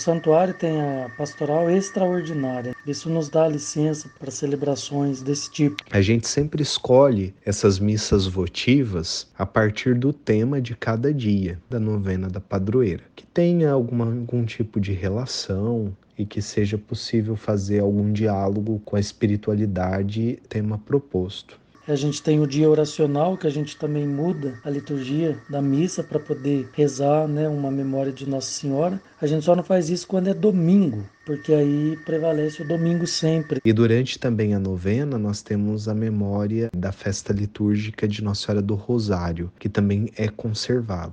O santuário tem a pastoral extraordinária. Isso nos dá licença para celebrações desse tipo. A gente sempre escolhe essas missas votivas a partir do tema de cada dia da novena da padroeira, que tenha alguma, algum tipo de relação e que seja possível fazer algum diálogo com a espiritualidade tema proposto. A gente tem o dia oracional, que a gente também muda a liturgia da missa para poder rezar né, uma memória de Nossa Senhora. A gente só não faz isso quando é domingo, porque aí prevalece o domingo sempre. E durante também a novena, nós temos a memória da festa litúrgica de Nossa Senhora do Rosário, que também é conservado.